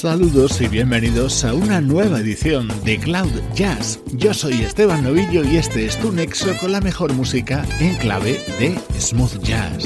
Saludos y bienvenidos a una nueva edición de Cloud Jazz. Yo soy Esteban Novillo y este es tu nexo con la mejor música en clave de smooth jazz.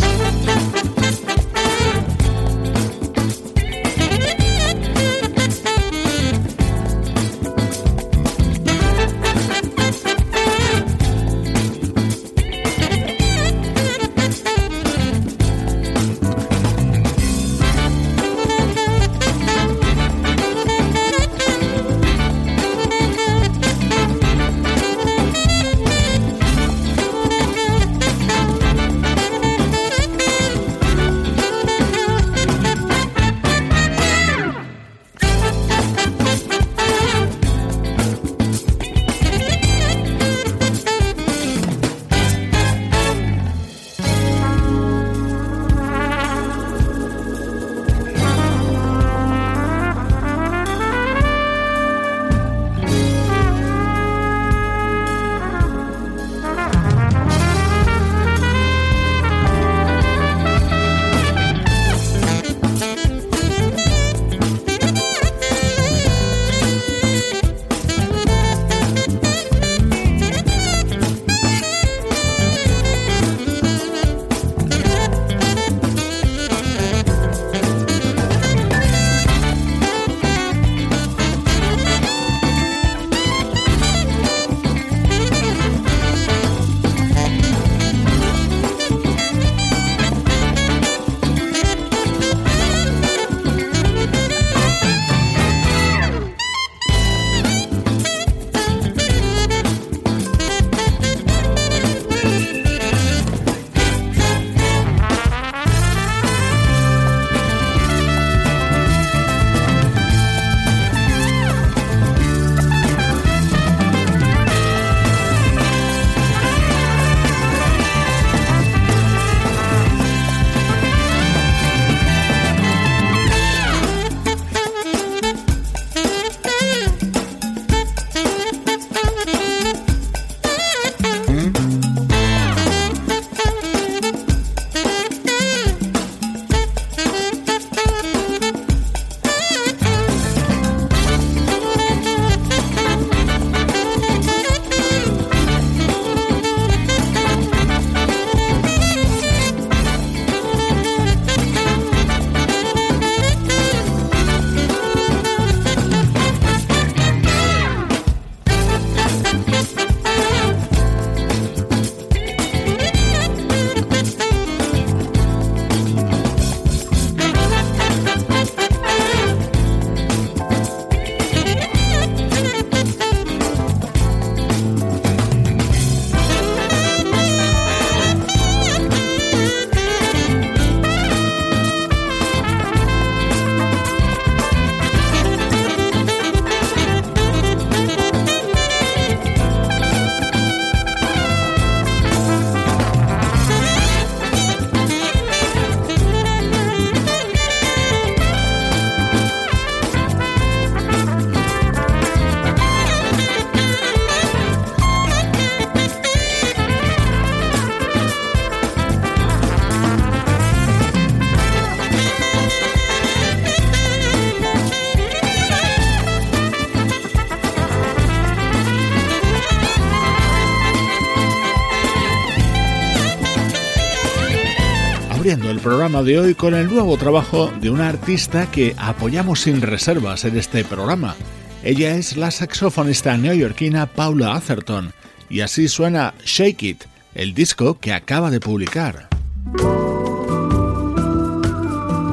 El programa de hoy con el nuevo trabajo de una artista que apoyamos sin reservas en este programa. Ella es la saxofonista neoyorquina Paula Atherton y así suena Shake It, el disco que acaba de publicar.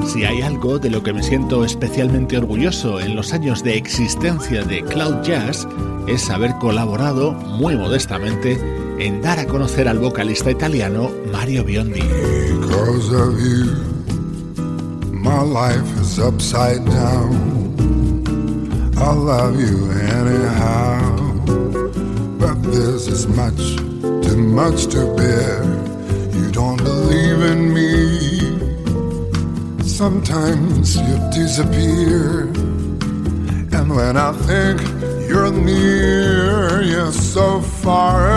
Si hay algo de lo que me siento especialmente orgulloso en los años de existencia de Cloud Jazz es haber colaborado muy modestamente en dar a conocer al vocalista italiano Mario Biondi. Because of you, my life is upside down. I love you anyhow, but this is much, too much to bear. You don't believe in me. Sometimes you disappear, and when I think you're near, you're so far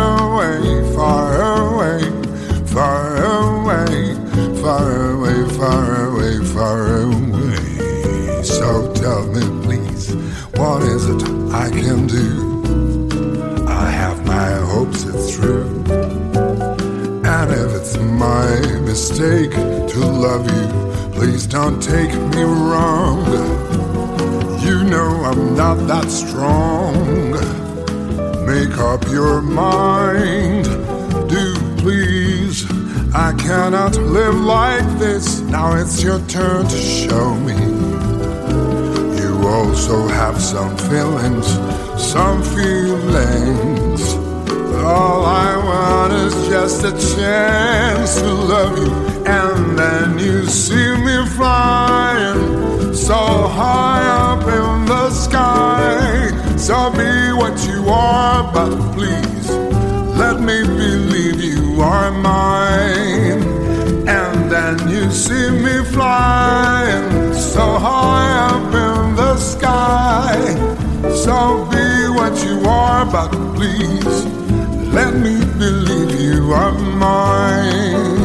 can do? I have my hopes it's true. And if it's my mistake to love you, Please don't take me wrong. You know I'm not that strong. Make up your mind. Do please. I cannot live like this. Now it's your turn to show me. Also have some feelings, some feelings. All I want is just a chance to love you and then you see me flying so high up in the sky. So be what you are, but please let me believe you are mine. And then you see me flying so high up So be what you are, but please let me believe you are mine.